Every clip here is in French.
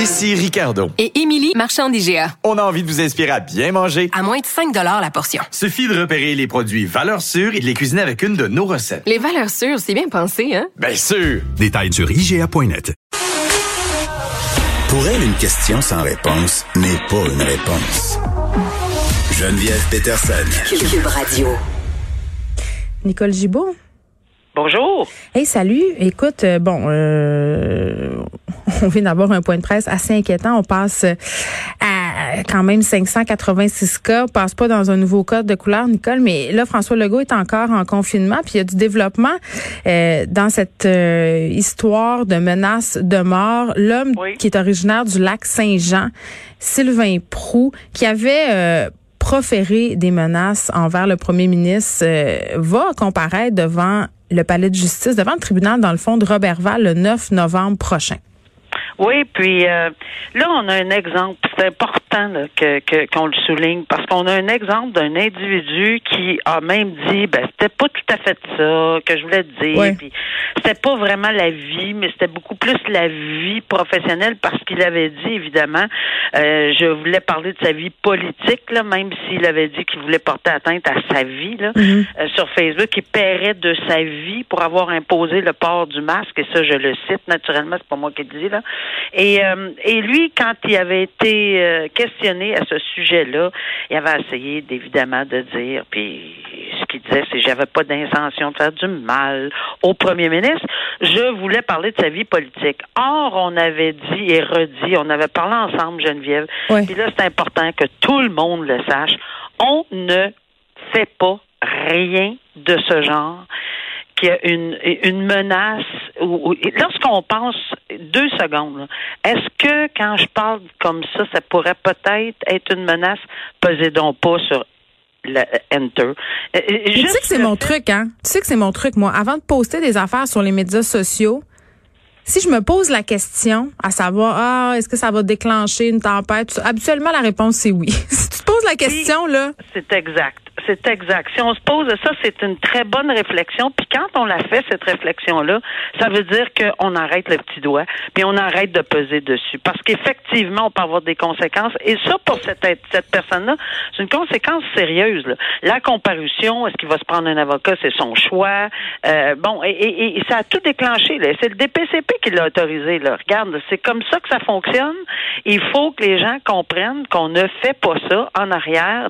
Ici Ricardo. Et Émilie, marchand d'IGA. On a envie de vous inspirer à bien manger. À moins de 5 la portion. Suffit de repérer les produits valeurs sûres et de les cuisiner avec une de nos recettes. Les valeurs sûres, c'est bien pensé, hein? Bien sûr! Détails sur IGA.net. Pour elle, une question sans réponse n'est pas une réponse. Geneviève Peterson. Cube Radio. Nicole Gibault. Bonjour. Hey, salut. Écoute, euh, bon, euh, on vient d'avoir un point de presse assez inquiétant. On passe à quand même 586 cas. On passe pas dans un nouveau code de couleur, Nicole, mais là, François Legault est encore en confinement. Puis il y a du développement euh, dans cette histoire de menace de mort. L'homme qui est originaire du lac Saint-Jean, Sylvain Prou, qui avait proféré des menaces envers le premier ministre, va comparaître devant le palais de justice, devant le tribunal, dans le fond, de Robertval le 9 novembre prochain. Oui, puis euh, là, on a un exemple. C'est important là, que qu'on le souligne parce qu'on a un exemple d'un individu qui a même dit, ben c'était pas tout à fait ça que je voulais dire. Puis c'était pas vraiment la vie, mais c'était beaucoup plus la vie professionnelle parce qu'il avait dit évidemment, euh, je voulais parler de sa vie politique là, même s'il avait dit qu'il voulait porter atteinte à sa vie là mm-hmm. euh, sur Facebook, il paierait de sa vie pour avoir imposé le port du masque et ça, je le cite naturellement, c'est pas moi qui le dis là. Et, euh, et lui, quand il avait été euh, questionné à ce sujet-là, il avait essayé évidemment de dire, puis ce qu'il disait, c'est j'avais pas d'intention de faire du mal au premier ministre. Je voulais parler de sa vie politique. Or, on avait dit et redit, on avait parlé ensemble, Geneviève. Puis là, c'est important que tout le monde le sache. On ne fait pas rien de ce genre qu'il y a une, une menace. Lorsqu'on pense deux secondes, est-ce que quand je parle comme ça, ça pourrait peut-être être une menace? Pesez donc pas sur le enter. Euh, euh, tu sais que c'est mon truc, hein? Tu sais que c'est mon truc, moi. Avant de poster des affaires sur les médias sociaux, si je me pose la question à savoir, ah, est-ce que ça va déclencher une tempête? Habituellement, la réponse, c'est oui. si tu te poses la question, là. C'est exact. C'est exact. Si on se pose ça, c'est une très bonne réflexion. Puis quand on la fait, cette réflexion-là, ça veut dire qu'on arrête le petit doigt, puis on arrête de peser dessus. Parce qu'effectivement, on peut avoir des conséquences. Et ça, pour cette, cette personne-là, c'est une conséquence sérieuse. La comparution, est-ce qu'il va se prendre un avocat? C'est son choix. Euh, bon, et, et, ça a tout déclenché. C'est le DPCP qui l'a autorisé. Là. Regarde, c'est comme ça que ça fonctionne. Il faut que les gens comprennent qu'on ne fait pas ça en arrière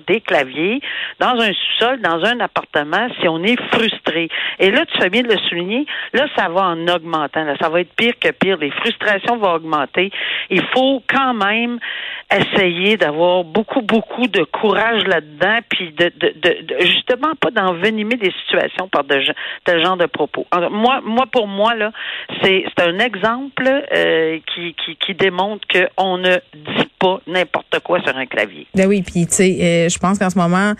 des claviers, dans un sous-sol, dans un appartement, si on est frustré. Et là, tu fais bien de le souligner, là, ça va en augmentant. Là, ça va être pire que pire. Les frustrations vont augmenter. Il faut quand même essayer d'avoir beaucoup, beaucoup de courage là-dedans, puis de, justement pas d'envenimer des situations par de tel genre de propos. moi, moi, pour moi, là, c'est un exemple euh, qui, qui, qui démontre qu'on ne dit pas n'importe quoi sur un clavier. Ben oui, puis tu sais, euh, je pense qu'en ce moment,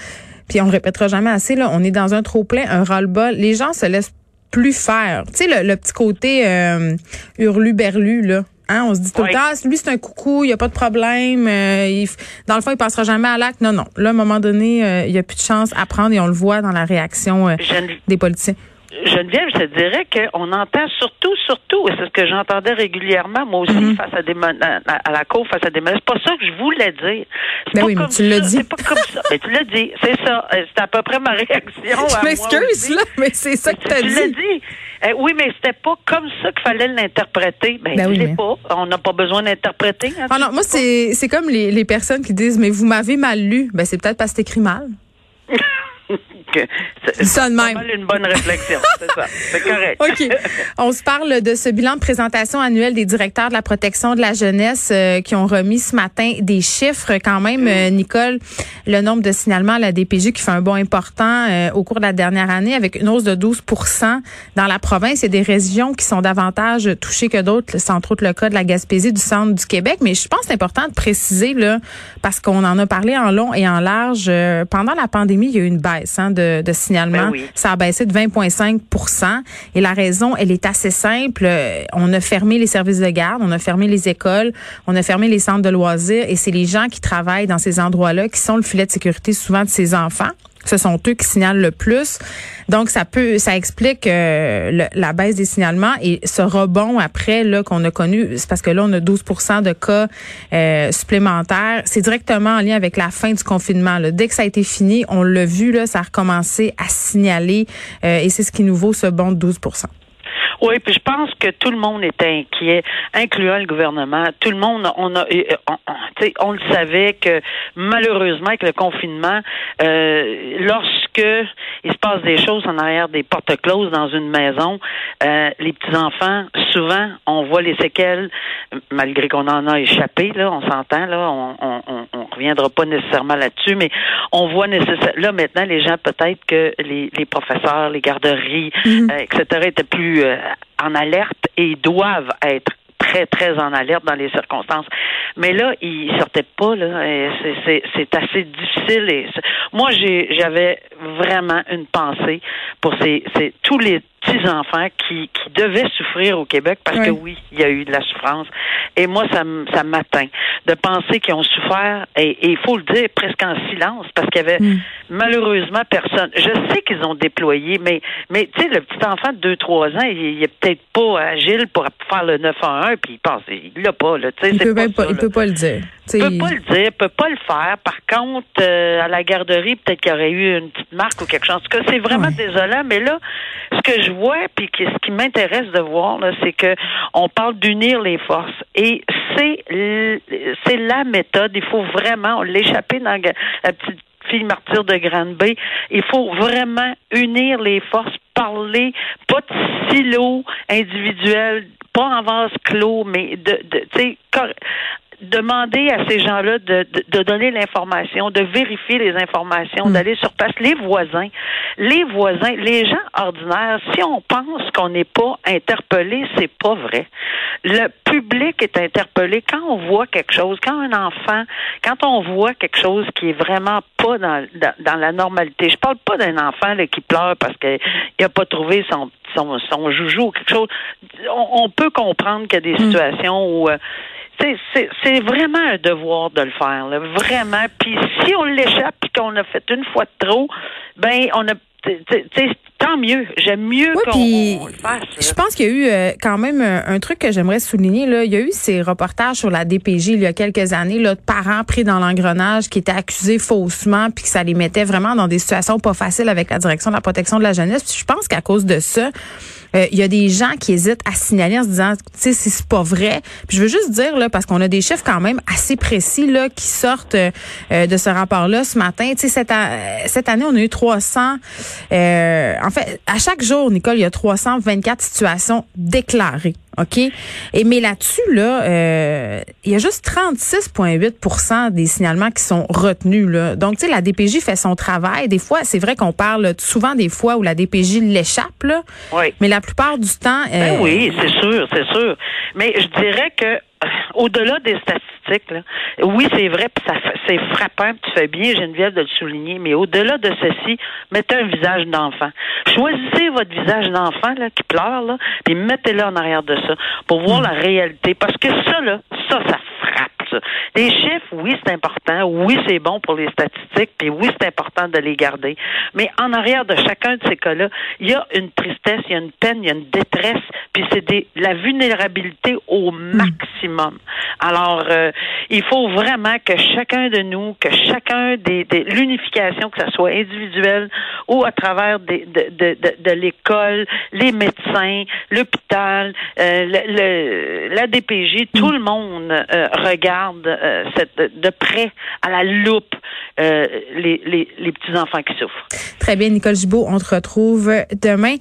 puis on le répétera jamais assez, là, on est dans un trop plein, un ras-le-bas. Les gens se laissent plus faire. Tu sais, le, petit côté euh, hurlu-berlu, là. Hein, on se dit tout le temps, lui c'est un coucou, il n'y a pas de problème. Euh, dans le fond, il passera jamais à l'acte. Non, non. Là, à un moment donné, euh, il n'y a plus de chance à prendre et on le voit dans la réaction euh, des politiciens. Geneviève, je te dirais qu'on entend surtout, surtout, et c'est ce que j'entendais régulièrement, moi aussi, mhm. face à des à la cour, face à des menaces. C'est pas ça que je voulais dire. Ben oui, mais tu l'as dit. C'est pas comme ça. mais tu l'as dit. C'est ça. Euh, c'est à peu près ma réaction. Je m'excuse, là, mais c'est ça que tu as dit. Tu l'as dit. Eh oui, mais c'était pas comme ça qu'il fallait l'interpréter. Ben, ben oui, pas. On n'a pas besoin d'interpréter. Hein, ah non, moi, c'est comme les, les personnes qui disent, mais vous m'avez mal lu. Ben, c'est peut-être parce que c'est écrit mal. c'est une bonne réflexion, c'est ça. C'est correct. OK. On se parle de ce bilan de présentation annuel des directeurs de la protection de la jeunesse euh, qui ont remis ce matin des chiffres quand même, euh, Nicole, le nombre de signalements à la DPJ qui fait un bond important euh, au cours de la dernière année avec une hausse de 12% dans la province. A des régions qui sont davantage touchées que d'autres, c'est entre autres le cas de la Gaspésie, du centre du Québec. Mais je pense que c'est important de préciser, là, parce qu'on en a parlé en long et en large. pendant la pandémie, il y a eu une baisse hein, de de, signalement. Ben Ça a baissé de 20,5% Et la raison, elle est assez simple. On a fermé les services de garde, on a fermé les écoles, on a fermé les centres de loisirs et c'est les gens qui travaillent dans ces endroits-là qui sont le filet de sécurité souvent de ces enfants. Ce sont eux qui signalent le plus. Donc, ça peut, ça explique euh, la baisse des signalements et ce rebond après là qu'on a connu, c'est parce que là on a 12% de cas euh, supplémentaires. C'est directement en lien avec la fin du confinement. Dès que ça a été fini, on l'a vu là, ça a recommencé à signaler euh, et c'est ce qui nous vaut ce bond de 12 oui, puis je pense que tout le monde était inquiet, incluant le gouvernement. Tout le monde, on a, on, on, le savait que malheureusement avec le confinement, euh, lorsque il se passe des choses en arrière des portes closes dans une maison, euh, les petits enfants, souvent, on voit les séquelles, malgré qu'on en a échappé. Là, on s'entend là, on, on, on, reviendra pas nécessairement là-dessus, mais on voit là maintenant les gens peut-être que les, les professeurs, les garderies, mm-hmm. euh, etc. étaient plus euh, en alerte et doivent être très, très en alerte dans les circonstances. Mais là, ils sortaient pas, là. C'est assez difficile. Et moi, j'avais vraiment une pensée pour ces, ces tous les petits-enfants qui, qui devaient souffrir au Québec parce que oui, il y a eu de la souffrance. Et moi, ça, ça m'atteint de penser qu'ils ont souffert, et il faut le dire, presque en silence, parce qu'il y avait mm. malheureusement personne. Je sais qu'ils ont déployé, mais, mais tu sais, le petit enfant de 2-3 ans, il, est peut-être pas agile pour faire le 911, puis il pense, il l'a pas, là. Il peut, pas, il peut pas le dire. Il peut pas le dire, il peut pas le faire. Par contre, euh, à la garderie, peut-être qu'il y aurait eu une petite marque ou quelque chose. En tout cas, c'est vraiment désolant, mais là, ce que je vois, puis ce qui m'intéresse de voir, c'est que on parle d'unir les forces. Et c'est c'est la méthode. Il faut vraiment l'échapper dans la petite fille martyre de Grande-Bay. Il faut vraiment unir les forces, parler, pas de silo individuel, pas en vase clos, mais de, de tu sais, demander à ces gens-là de, de, donner l'information, de vérifier les informations, hmm. d'aller sur place. Les voisins, les voisins, les gens ordinaires, si on pense qu'on n'est pas interpellé, c'est pas vrai. Le public est interpellé quand on voit quelque chose, quand un enfant, quand on voit quelque chose qui est vraiment pas dans, dans, la normalité. Je parle pas d'un enfant là, qui pleure parce qu'il n'a pas trouvé son, son, son joujou ou quelque chose. On, peut comprendre qu'il y a des hmm. situations où euh, c'est vraiment un devoir de le faire, vraiment. Puis si on l'échappe et qu'on a fait une fois de trop, ben on a tant mieux. J'aime mieux qu'on le fasse. Je pense qu'il y a eu euh, quand même un, truc que j'aimerais souligner. Là. Il y a eu ces reportages sur la DPJ il y a quelques années, là, de parents pris dans l'engrenage qui étaient accusés faussement, puis que ça les mettait vraiment dans des situations pas faciles avec la direction de la protection de la jeunesse. Puis je pense qu'à cause de ça, euh, il y a des gens qui hésitent à signaler en se disant, tu sais, si c'est pas vrai. Puis je veux juste dire là, parce qu'on a des chiffres quand même assez précis là qui sortent euh, de ce rapport-là ce matin. Tu sais, cette, cette année, on a eu 300. Euh, en fait, à chaque jour, Nicole, il y a 324 situations déclarées. OK? Et mais là-dessus, là, euh, il y a juste 36,8% des signalements qui sont retenus. Là. Donc, tu sais, la DPJ fait son travail. Des fois, c'est vrai qu'on parle souvent des fois où la DPJ l'échappe, là. Oui. Mais la plupart du temps. Ben euh, oui, c'est sûr, c'est sûr. Mais je dirais que au-delà des statistiques, là, oui, c'est vrai, puis ça c'est frappant, tu fais bien, Geneviève, de le souligner, mais au-delà de ceci, mettez un visage d'enfant. Choisissez votre visage d'enfant là, qui pleure, là, puis mettez-le en arrière de ça pour voir hmm. la réalité. Parce que ça, là, ça, ça frappe. Les chiffres, oui, c'est important. Oui, c'est bon pour les statistiques. Puis oui, c'est important de les garder. Mais en arrière de chacun de ces cas-là, il y a une tristesse, il y a une peine, il y a une détresse. Puis c'est des, la vulnérabilité au hmm. maximum. Alors, euh, il faut vraiment que chacun de nous, que chacun des, l'unification, que ce soit individuelle ou à travers des, de, de, de, l'école, les médecins, l'hôpital, euh, le, la DPJ, tout hmm. le monde euh, regarde euh, de près, à la loupe, euh, les, les, petits-enfants qui souffrent. Très bien, Nicole Gibault, on te retrouve demain.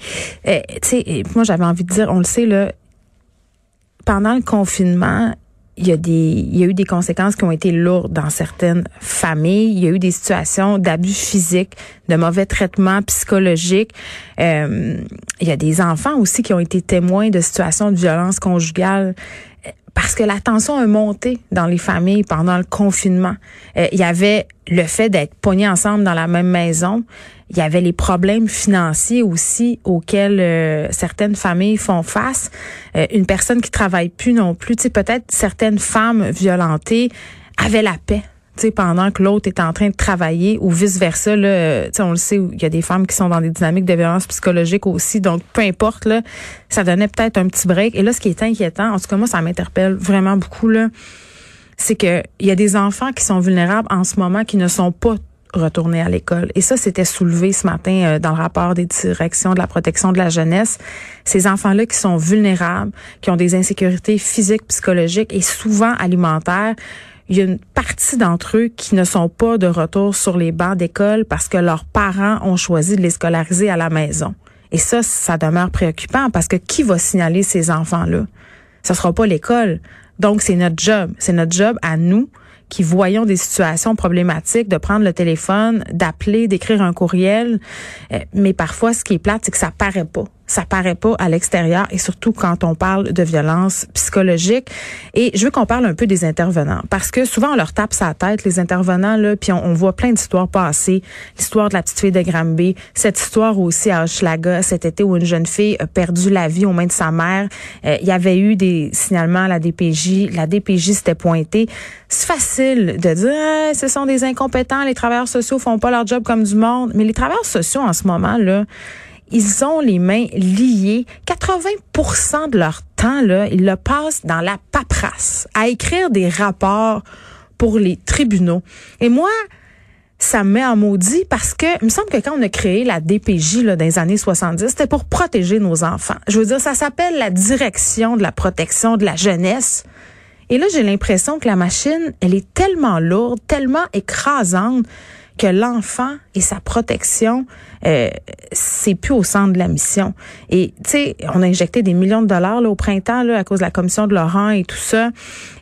Euh, tu sais, moi, j'avais envie de dire, on le sait, là, pendant le confinement, il y a des il y a eu des conséquences qui ont été lourdes dans certaines familles. Il y a eu des situations d'abus physiques, de mauvais traitements psychologiques. il y a des enfants aussi qui ont été témoins de situations de violence conjugale parce que la tension a monté dans les familles pendant le confinement. Euh, il y avait le fait d'être pognés ensemble dans la même maison. Il y avait les problèmes financiers aussi auxquels euh, certaines familles font face. Euh, une personne qui travaille plus non plus, tu sais, peut-être certaines femmes violentées avaient la paix pendant que l'autre est en train de travailler ou vice-versa. On le sait, il y a des femmes qui sont dans des dynamiques de violence psychologique aussi. Donc, peu importe, là, ça donnait peut-être un petit break. Et là, ce qui est inquiétant, en tout cas, moi, ça m'interpelle vraiment beaucoup, là, c'est que il y a des enfants qui sont vulnérables en ce moment qui ne sont pas retournés à l'école. Et ça, c'était soulevé ce matin euh, dans le rapport des directions de la protection de la jeunesse. Ces enfants-là qui sont vulnérables, qui ont des insécurités physiques, psychologiques et souvent alimentaires, il y a une partie d'entre eux qui ne sont pas de retour sur les bancs d'école parce que leurs parents ont choisi de les scolariser à la maison. Et ça, ça demeure préoccupant parce que qui va signaler ces enfants-là? Ce sera pas l'école. Donc, c'est notre job. C'est notre job à nous qui voyons des situations problématiques de prendre le téléphone, d'appeler, d'écrire un courriel. Euh, mais parfois, ce qui est plate, c'est que ça paraît pas ça paraît pas à l'extérieur et surtout quand on parle de violence psychologique. Et je veux qu'on parle un peu des intervenants parce que souvent on leur tape sa tête les intervenants là, puis on, voit plein d'histoires passer, l'histoire de la petite fille de Granby, cette histoire aussi à Hochelaga cet été où une jeune fille a perdu la vie aux mains de sa mère. Euh, il y avait eu des signalements à la DPJ, la DPJ s'était pointée. C'est facile de dire ah, ce sont des incompétents, les travailleurs sociaux font pas leur job comme du monde, mais les travailleurs sociaux en ce moment là ils ont les mains liées. 80% de leur temps, là, ils le passent dans la paperasse, à écrire des rapports pour les tribunaux. Et moi, ça me met en maudit parce que il me semble que quand on a créé la DPJ là, dans les années 70, c'était pour protéger nos enfants. Je veux dire, ça s'appelle la direction de la protection de la jeunesse. Et là, j'ai l'impression que la machine, elle est tellement lourde, tellement écrasante que l'enfant et sa protection, euh, c'est plus au centre de la mission. Et tu sais, on a injecté des millions de dollars là, au printemps là, à cause de la commission de Laurent et tout ça.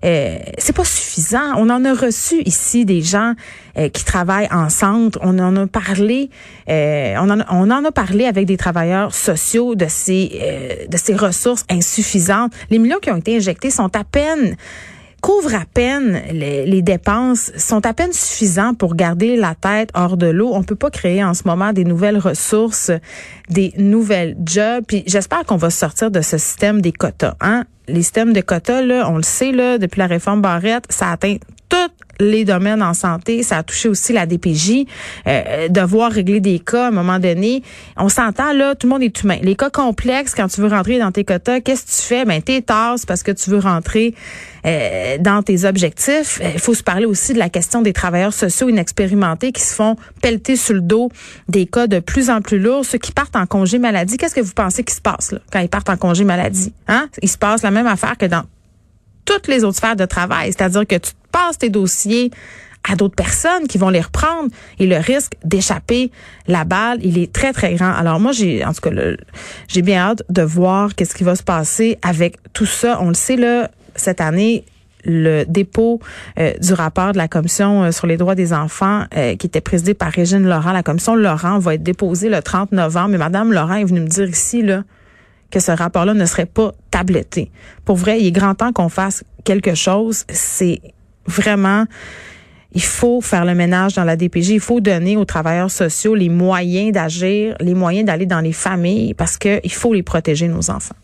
Euh, c'est pas suffisant. On en a reçu ici des gens euh, qui travaillent en centre. On en a parlé. Euh, on, en, on en a parlé avec des travailleurs sociaux de ces de ces ressources insuffisantes. Les millions qui ont été injectés sont à peine couvre à peine les, dépenses, sont à peine suffisants pour garder la tête hors de l'eau. On peut pas créer en ce moment des nouvelles ressources, des nouvelles jobs. Puis j'espère qu'on va sortir de ce système des quotas. Hein? Les systèmes de quotas, là, on le sait, là, depuis la réforme Barrette, ça atteint toutes les domaines en santé, ça a touché aussi la DPJ, euh, devoir régler des cas à un moment donné. On s'entend là, tout le monde est humain. Les cas complexes, quand tu veux rentrer dans tes quotas, qu'est-ce que tu fais? Ben, t'es parce que tu veux rentrer euh, dans tes objectifs. Il faut se parler aussi de la question des travailleurs sociaux inexpérimentés qui se font pelleter sur le dos des cas de plus en plus lourds, ceux qui partent en congé maladie. Qu'est-ce que vous pensez qui se passe là, quand ils partent en congé maladie? Hein? Il se passe la même affaire que dans toutes les autres sphères de travail. C'est-à-dire que tu passes tes dossiers à d'autres personnes qui vont les reprendre et le risque d'échapper la balle, il est très très grand. Alors moi j'ai en tout cas j'ai bien hâte de voir qu'est-ce qui va se passer avec tout ça. On le sait là cette année le dépôt euh, du rapport de la commission euh, sur les droits des enfants euh, qui était présidé par Régine Laurent. La commission Laurent va être déposée le 30 novembre. Mais Madame Laurent est venue me dire ici là que ce rapport-là ne serait pas tabletté. Pour vrai, il est grand temps qu'on fasse quelque chose. C'est vraiment il faut faire le ménage dans la DPJ. Il faut donner aux travailleurs sociaux les moyens d'agir, les moyens d'aller dans les familles parce qu'il faut les protéger, nos enfants.